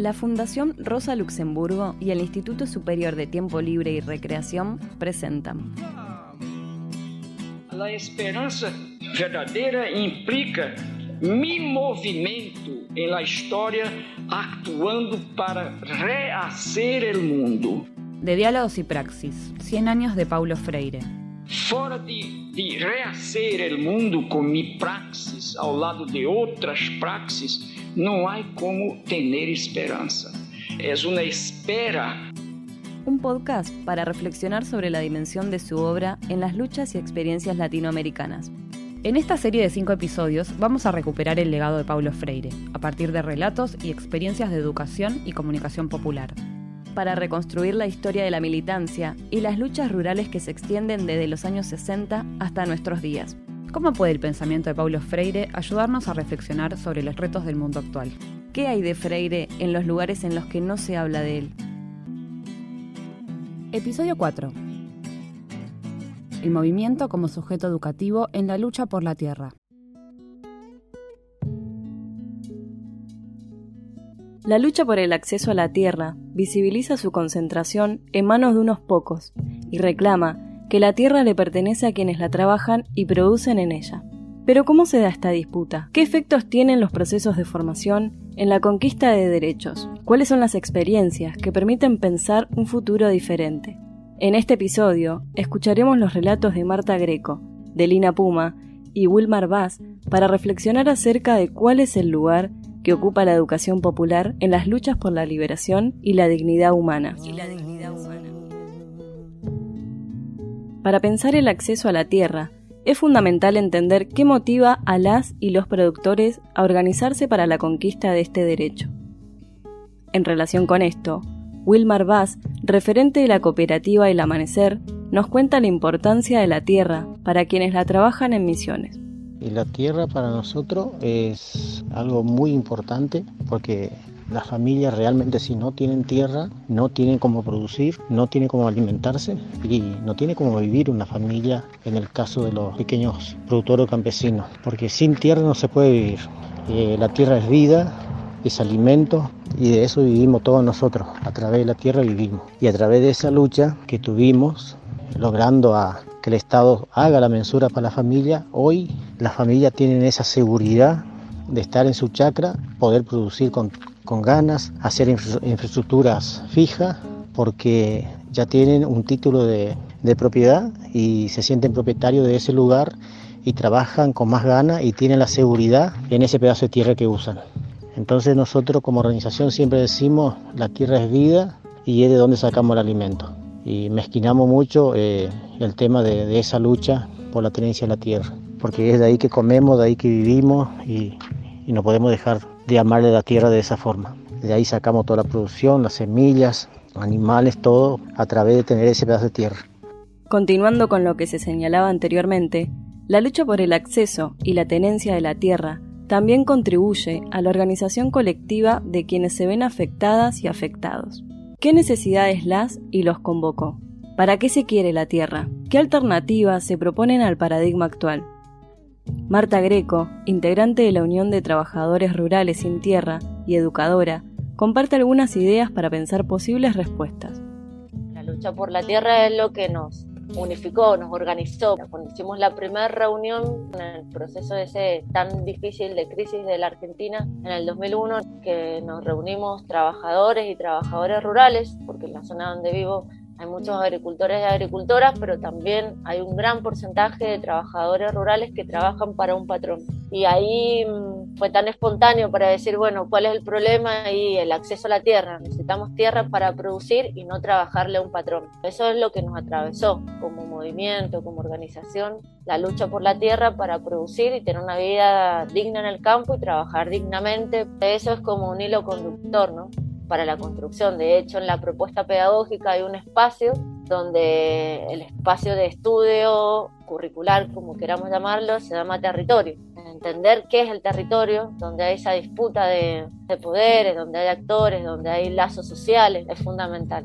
La Fundación Rosa Luxemburgo y el Instituto Superior de Tiempo Libre y Recreación presentan. La esperanza verdadera implica mi movimento en la historia actuando para rehacer el mundo. De diálogos y praxis, 100 años de Paulo Freire. Fora de, de rehacer el mundo con mi praxis ao lado de outras praxis, não há como ter esperança. É uma espera. Un podcast para reflexionar sobre la dimensión de su obra en las luchas y experiencias latinoamericanas. En esta serie de cinco episodios vamos a recuperar el legado de Paulo Freire, a partir de relatos y experiencias de educación y comunicación popular para reconstruir la historia de la militancia y las luchas rurales que se extienden desde los años 60 hasta nuestros días. ¿Cómo puede el pensamiento de Paulo Freire ayudarnos a reflexionar sobre los retos del mundo actual? ¿Qué hay de Freire en los lugares en los que no se habla de él? Episodio 4. El movimiento como sujeto educativo en la lucha por la tierra. La lucha por el acceso a la tierra visibiliza su concentración en manos de unos pocos y reclama que la tierra le pertenece a quienes la trabajan y producen en ella. Pero ¿cómo se da esta disputa? ¿Qué efectos tienen los procesos de formación en la conquista de derechos? ¿Cuáles son las experiencias que permiten pensar un futuro diferente? En este episodio escucharemos los relatos de Marta Greco, de Lina Puma y Wilmar Bass para reflexionar acerca de cuál es el lugar que ocupa la educación popular en las luchas por la liberación y la dignidad humana. Para pensar el acceso a la tierra, es fundamental entender qué motiva a las y los productores a organizarse para la conquista de este derecho. En relación con esto, Wilmar Bass, referente de la cooperativa El Amanecer, nos cuenta la importancia de la tierra para quienes la trabajan en misiones. Y la tierra para nosotros es algo muy importante porque las familias realmente si no tienen tierra, no tienen cómo producir, no tienen cómo alimentarse y no tiene cómo vivir una familia en el caso de los pequeños productores campesinos. Porque sin tierra no se puede vivir. Eh, la tierra es vida, es alimento y de eso vivimos todos nosotros. A través de la tierra vivimos. Y a través de esa lucha que tuvimos, logrando a que el Estado haga la mensura para la familia, hoy las familias tienen esa seguridad de estar en su chacra, poder producir con, ganas, hacer infraestructuras fijas, porque ya tienen un título de, de propiedad y se sienten propietarios de ese lugar y trabajan con más ganas y tienen la seguridad en ese pedazo de tierra que usan. Entonces nosotros como organización siempre decimos la tierra es vida y es de donde sacamos el alimento y mezquinamos mucho eh, el tema de, esa lucha por la tenencia de la tierra, porque es de ahí que comemos, de ahí que vivimos y, y no podemos dejar de amarle la tierra de esa forma. De ahí sacamos toda la producción, las semillas, animales, todo a través de tener ese pedazo de tierra. Continuando con lo que se señalaba anteriormente, la lucha por el acceso y la tenencia de la tierra también contribuye a la organización colectiva de quienes se ven afectadas y afectados. ¿Qué necesidades las y los convocó? ¿Para qué se quiere la Tierra? ¿Qué alternativas se proponen al paradigma actual? Marta Greco, integrante de la Unión de Trabajadores Rurales sin Tierra y educadora, comparte algunas ideas para pensar posibles respuestas. La lucha por la tierra es lo que nos unificó, nos organizó. Cuando hicimos la primera reunión en el proceso ese tan difícil de crisis de la Argentina en el 2001, que nos reunimos trabajadores y trabajadoras rurales, porque en la zona donde vivo hay muchos agricultores y agricultoras, pero también hay un gran porcentaje de trabajadores rurales que trabajan para un patrón. Y ahí mm, fue tan espontáneo para decir, bueno, ¿cuál es el problema? Y el acceso a la tierra. Necesitamos tierra para producir y no trabajarle a un patrón. Eso es lo que nos atravesó como movimiento, como organización, la lucha por la tierra para producir y tener una vida digna en el campo y trabajar dignamente. Eso es como un hilo conductor, ¿no? para la construcción. De hecho, en la propuesta pedagógica hay un espacio donde el espacio de estudio curricular, como queramos llamarlo, se llama territorio. Entender qué es el territorio, donde hay esa disputa de, poderes, donde hay actores, donde hay lazos sociales, es fundamental.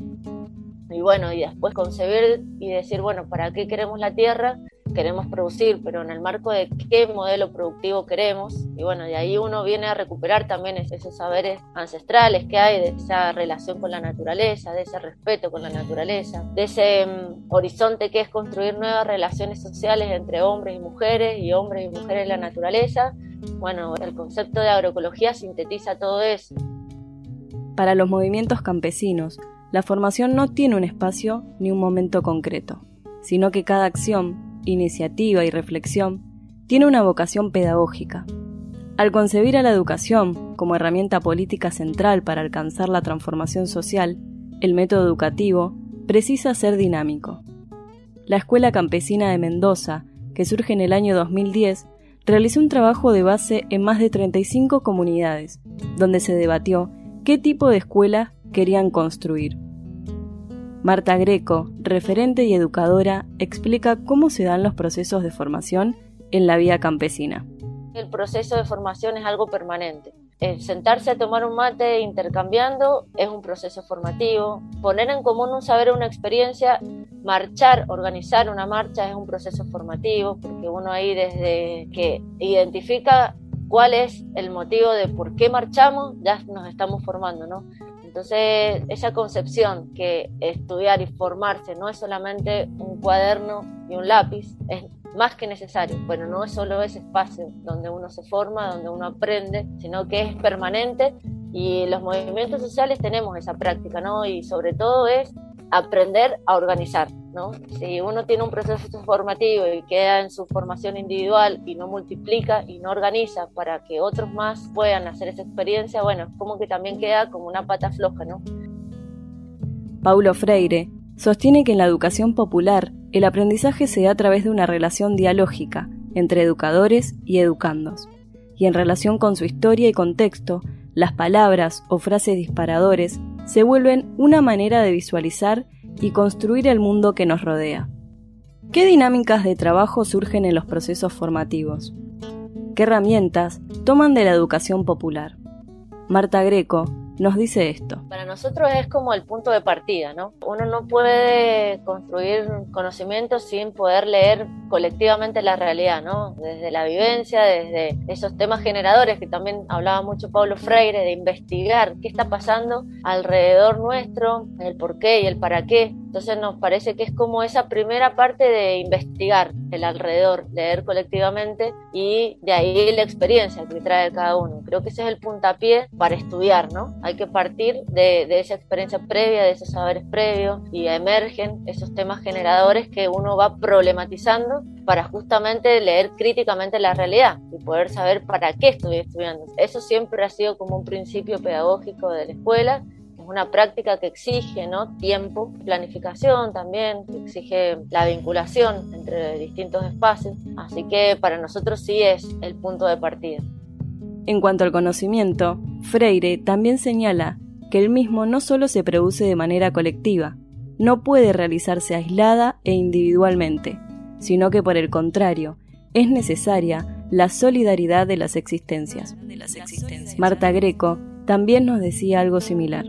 Y bueno, y después concebir y decir, bueno, ¿para qué queremos la tierra? Queremos producir, pero en el marco de qué modelo productivo queremos. Y bueno, de ahí uno viene a recuperar también esos saberes ancestrales que hay, de esa relación con la naturaleza, de ese respeto con la naturaleza, de ese mm, horizonte que es construir nuevas relaciones sociales entre hombres y mujeres y hombres y mujeres en la naturaleza. Bueno, el concepto de agroecología sintetiza todo eso. Para los movimientos campesinos, la formación no tiene un espacio ni un momento concreto, sino que cada acción, iniciativa y reflexión tiene una vocación pedagógica. Al concebir a la educación como herramienta política central para alcanzar la transformación social, el método educativo precisa ser dinámico. La Escuela Campesina de Mendoza, que surge en el año 2010, realizó un trabajo de base en más de 35 comunidades, donde se debatió qué tipo de escuela querían construir. Marta Greco, referente y educadora, explica cómo se dan los procesos de formación en la vida campesina. El proceso de formación es algo permanente. Sentarse a tomar un mate intercambiando es un proceso formativo. Poner en común un saber una experiencia, marchar, organizar una marcha es un proceso formativo, porque uno ahí desde que identifica cuál es el motivo de por qué marchamos, ya nos estamos formando, ¿no? Entonces, esa concepción que estudiar y formarse no es solamente un cuaderno y un lápiz, es más que necesario. Bueno, no es solo ese espacio donde uno se forma, donde uno aprende, sino que es permanente y los movimientos sociales tenemos esa práctica, ¿no? Y sobre todo es aprender a organizar, ¿no? Si uno tiene un proceso formativo y queda en su formación individual y no multiplica y no organiza para que otros más puedan hacer esa experiencia, bueno, como que también queda como una pata floja, ¿no? Paulo Freire sostiene que en la educación popular el aprendizaje se da a través de una relación dialógica entre educadores y educandos, y en relación con su historia y contexto, las palabras o frases disparadores se vuelven una manera de visualizar y construir el mundo que nos rodea. ¿Qué dinámicas de trabajo surgen en los procesos formativos? ¿Qué herramientas toman de la educación popular? Marta Greco nos dice esto. Para nosotros es como el punto de partida, ¿no? Uno no puede construir conocimiento sin poder leer colectivamente la realidad, ¿no? Desde la vivencia, desde esos temas generadores que también hablaba mucho Pablo Freire, de investigar qué está pasando alrededor nuestro, el por qué y el para qué. Entonces nos parece que es como esa primera parte de investigar el alrededor, leer colectivamente y de ahí la experiencia que trae cada uno. Creo que ese es el puntapié para estudiar, ¿no? Hay que partir de, de esa experiencia previa, de esos saberes previos y emergen esos temas generadores que uno va problematizando para justamente leer críticamente la realidad y poder saber para qué estoy estudiando. Eso siempre ha sido como un principio pedagógico de la escuela una práctica que exige ¿no? tiempo, planificación también, que exige la vinculación entre distintos espacios, así que para nosotros sí es el punto de partida. En cuanto al conocimiento, Freire también señala que el mismo no solo se produce de manera colectiva, no puede realizarse aislada e individualmente, sino que por el contrario, es necesaria la solidaridad de las existencias. Marta Greco también nos decía algo similar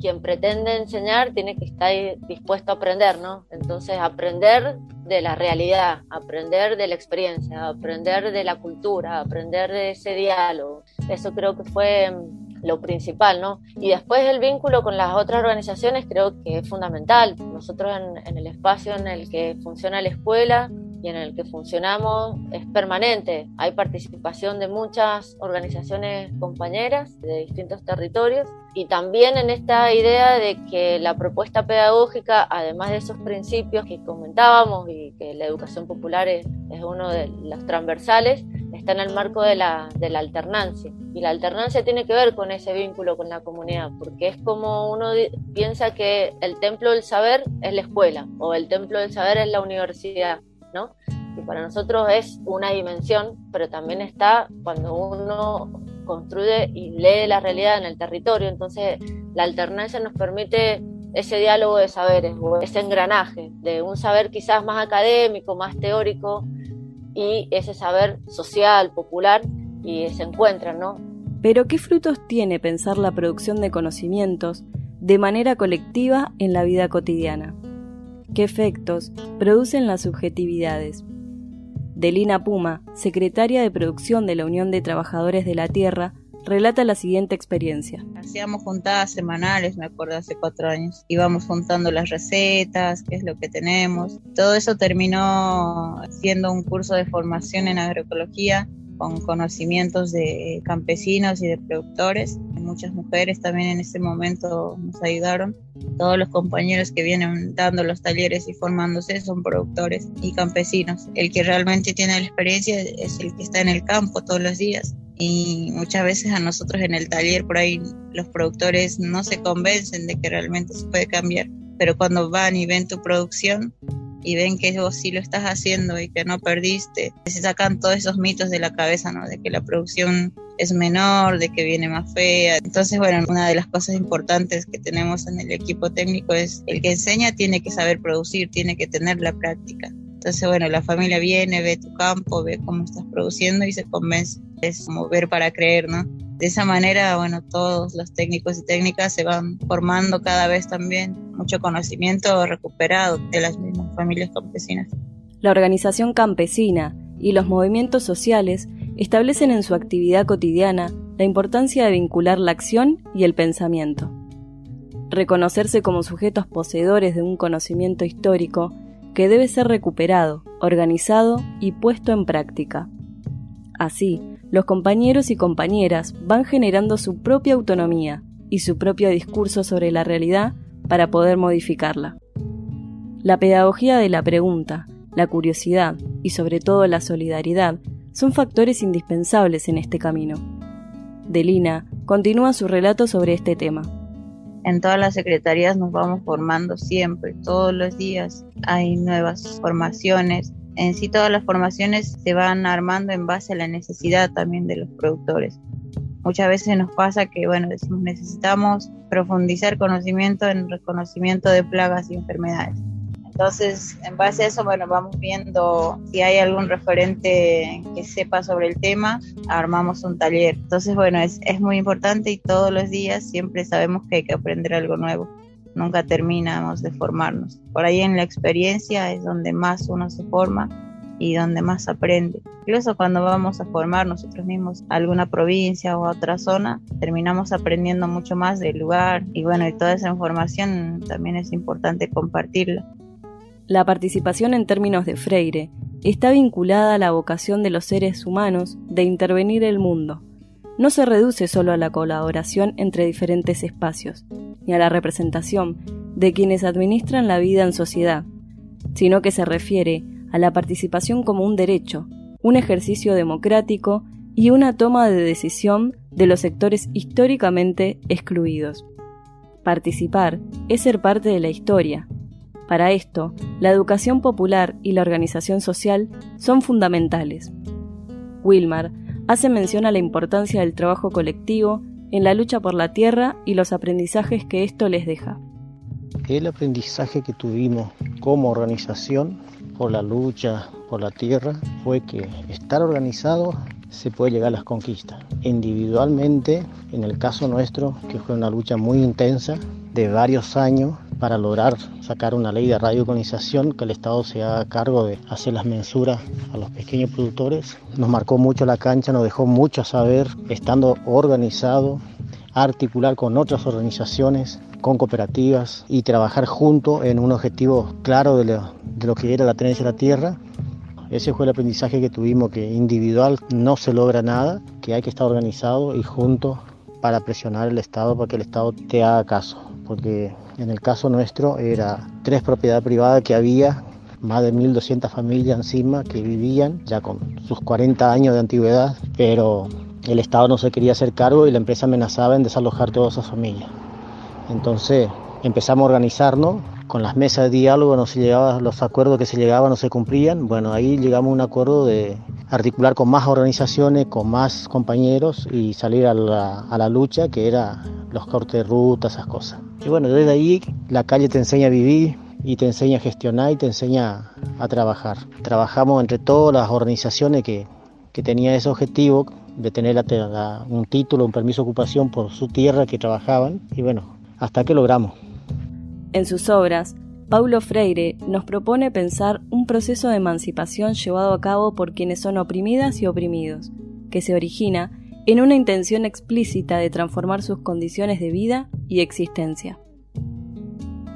quien pretende enseñar tiene que estar dispuesto a aprender, ¿no? Entonces, aprender de la realidad, aprender de la experiencia, aprender de la cultura, aprender de ese diálogo. Eso creo que fue mm, lo principal, ¿no? Y después el vínculo con las otras organizaciones creo que es fundamental. Nosotros en, en el espacio en el que funciona la escuela, y en el que funcionamos es permanente. Hay participación de muchas organizaciones compañeras de distintos territorios y también en esta idea de que la propuesta pedagógica, además de esos principios que comentábamos y que la educación popular es, uno de los transversales, está en el marco de la, de la alternancia. Y la alternancia tiene que ver con ese vínculo con la comunidad, porque es como uno piensa que el templo del saber es la escuela o el templo del saber es la universidad y para nosotros es una dimensión, pero también está cuando uno construye y lee la realidad en el territorio. Entonces, la alternancia nos permite ese diálogo de saberes, ese engranaje de un saber quizás más académico, más teórico, y ese saber social, popular, y se encuentran, ¿no? Pero, ¿qué frutos tiene pensar la producción de conocimientos de manera colectiva en la vida cotidiana? Qué efectos producen las subjetividades, Delina Puma, secretaria de producción de la Unión de Trabajadores de la Tierra, relata la siguiente experiencia. Hacíamos juntadas semanales, me acuerdo, hace cuatro años. Íbamos juntando las recetas, qué es lo que tenemos. Todo eso terminó siendo un curso de formación en agroecología con conocimientos de campesinos y de productores. Muchas mujeres también en ese momento nos ayudaron. Todos los compañeros que vienen dando los talleres y formándose son productores y campesinos. El que realmente tiene la experiencia es el que está en el campo todos los días. Y muchas veces a nosotros en el taller por ahí los productores no se convencen de que realmente se puede cambiar. Pero cuando van y ven tu producción, y ven que vos sí lo estás haciendo y que no perdiste, se sacan todos esos mitos de la cabeza, ¿no? De que la producción es menor, de que viene más fea. Entonces, bueno, una de las cosas importantes que tenemos en el equipo técnico es el que enseña tiene que saber producir, tiene que tener la práctica. Entonces, bueno, la familia viene, ve tu campo, ve cómo estás produciendo y se convence. Es como ver para creer, ¿no? De esa manera, bueno, todos los técnicos y técnicas se van formando cada vez también mucho conocimiento recuperado de las mismas familias campesinas. La organización campesina y los movimientos sociales establecen en su actividad cotidiana la importancia de vincular la acción y el pensamiento. Reconocerse como sujetos poseedores de un conocimiento histórico que debe ser recuperado, organizado y puesto en práctica. Así, los compañeros y compañeras van generando su propia autonomía y su propio discurso sobre la realidad para poder modificarla. La pedagogía de la pregunta, la curiosidad y sobre todo la solidaridad son factores indispensables en este camino. Delina continúa su relato sobre este tema. En todas las secretarías nos vamos formando siempre, todos los días hay nuevas formaciones, en sí todas las formaciones se van armando en base a la necesidad también de los productores. Muchas veces nos pasa que, bueno, decimos necesitamos profundizar conocimiento en reconocimiento de plagas y enfermedades. Entonces, en base a eso, bueno, vamos viendo si hay algún referente que sepa sobre el tema, armamos un taller. Entonces, bueno, es, es muy importante y todos los días siempre sabemos que hay que aprender algo nuevo nunca terminamos de formarnos. Por ahí en la experiencia es donde más uno se forma y donde más aprende. Incluso cuando vamos a formar nosotros mismos a alguna provincia o otra zona, terminamos aprendiendo mucho más del lugar y bueno, y toda esa información también es importante compartirla. La participación en términos de Freire está vinculada a la vocación de los seres humanos de intervenir el mundo. No se reduce solo a la colaboración entre diferentes espacios, ni a la representación de quienes administran la vida en sociedad, sino que se refiere a la participación como un derecho, un ejercicio democrático y una toma de decisión de los sectores históricamente excluidos. Participar es ser parte de la historia. Para esto, la educación popular y la organización social son fundamentales. Wilmar hace mención a la importancia del trabajo colectivo en la lucha por la tierra y los aprendizajes que esto les deja. El aprendizaje que tuvimos como organización por la lucha por la tierra fue que estar organizado se puede llegar a las conquistas. Individualmente, en el caso nuestro, que fue una lucha muy intensa de varios años para lograr sacar una ley de radiocolonización que el Estado se haga cargo de hacer las mensuras a los pequeños productores. Nos marcó mucho la cancha, nos dejó mucho a saber, estando organizado, articular con otras organizaciones, con cooperativas y trabajar juntos en un objetivo claro de lo, de lo que era la tenencia de la tierra. Ese fue el aprendizaje que tuvimos, que individual no se logra nada, que hay que estar organizado y juntos para presionar al Estado para que el Estado te haga caso. Porque en el caso nuestro era tres propiedades privadas que había, más de 1.200 familias encima que vivían ya con sus 40 años de antigüedad, pero el Estado no se quería hacer cargo y la empresa amenazaba en desalojar todas esas familias. Entonces empezamos a organizarnos, con las mesas de diálogo no se llegaba, los acuerdos que se llegaban no se cumplían, bueno, ahí llegamos a un acuerdo de articular con más organizaciones, con más compañeros y salir a la, lucha que era los cortes de ruta, esas cosas. Y bueno, desde ahí la calle te enseña a vivir, y te enseña a gestionar y te enseña a trabajar. Trabajamos entre todas las organizaciones que, que tenían ese objetivo de tener un título, un permiso de ocupación por su tierra que trabajaban y bueno, hasta que logramos. En sus obras, Paulo Freire nos propone pensar un proceso de emancipación llevado a cabo por quienes son oprimidas y oprimidos, que se origina en una intención explícita de transformar sus condiciones de vida y existencia.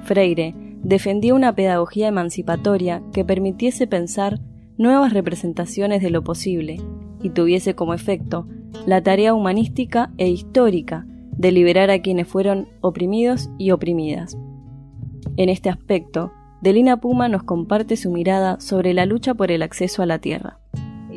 Freire defendía una pedagogía emancipatoria que permitiese pensar nuevas representaciones de lo posible y tuviese como efecto la tarea humanística e histórica de liberar a quienes fueron oprimidos y oprimidas. En este aspecto, Delina Puma nos comparte su mirada sobre la lucha por el acceso a la tierra.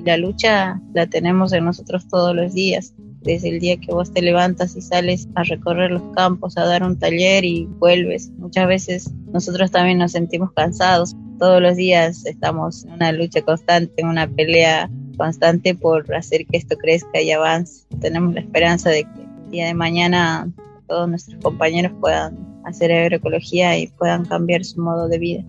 La lucha la tenemos en nosotros todos los días, desde el día que vos te levantas y sales a recorrer los campos, a dar un taller y vuelves. Muchas veces nosotros también nos sentimos cansados. Todos los días estamos en una lucha constante, en una pelea constante por hacer que esto crezca y avance. Tenemos la esperanza de que el día de mañana todos nuestros compañeros puedan hacer agroecología y puedan cambiar su modo de vida.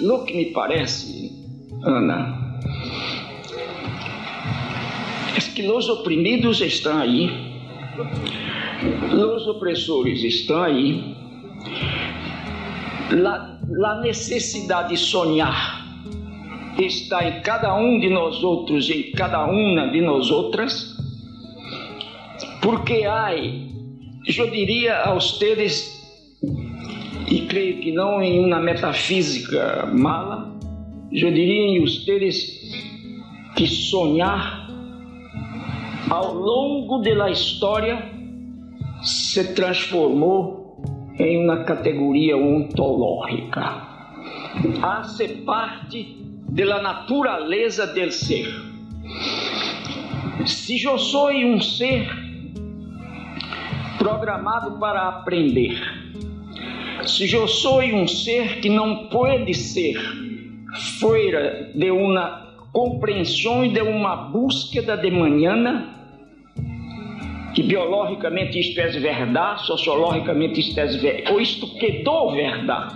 Lo que me parece, Ana, es que los oprimidos están ahí, los opresores están ahí, la, la necesidade de sonhar está em cada um de nós outros, em cada uma de nós outras, porque há, eu diria a vocês, e creio que não em uma metafísica mala, eu diria em vocês que sonhar ao longo da história se transformou em uma categoria ontológica. Hace parte da natureza del ser. Se eu sou um ser programado para aprender, se eu sou um ser que não pode ser fora de uma compreensão e de uma búsqueda de manhã, que biologicamente isto é verdade, sociologicamente isto é verdade, ou isto quedou verdade.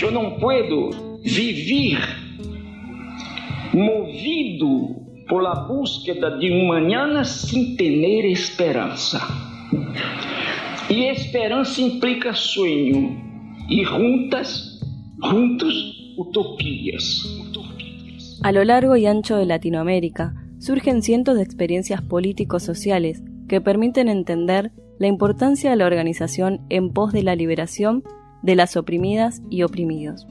Eu não posso viver movido por la búsqueda de um manhã sem ter esperança. E esperança implica sonho, e juntas, juntos, utopias. A lo largo y ancho de Latinoamérica, surgen cientos de experiencias políticos sociales que permiten entender la importancia de la organización en pos de la liberación de las oprimidas y oprimidos.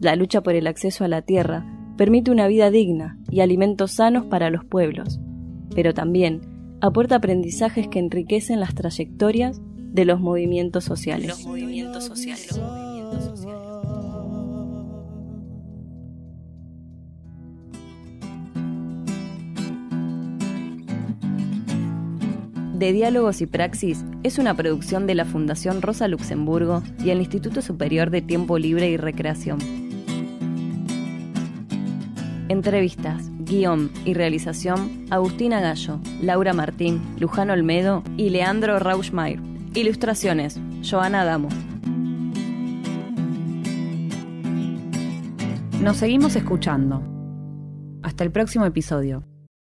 La lucha por el acceso a la tierra permite una vida digna y alimentos sanos para los pueblos, pero también aporta aprendizajes que enriquecen las trayectorias de los movimientos sociales. Los movimientos sociales. de Diálogos y Praxis es una producción de la Fundación Rosa Luxemburgo y el Instituto Superior de Tiempo Libre y Recreación. Entrevistas, guion y realización Agustina Gallo, Laura Martín, Luján Olmedo y Leandro Rauschmeier. Ilustraciones, Joana Adamo. Nos seguimos escuchando. Hasta el próximo episodio.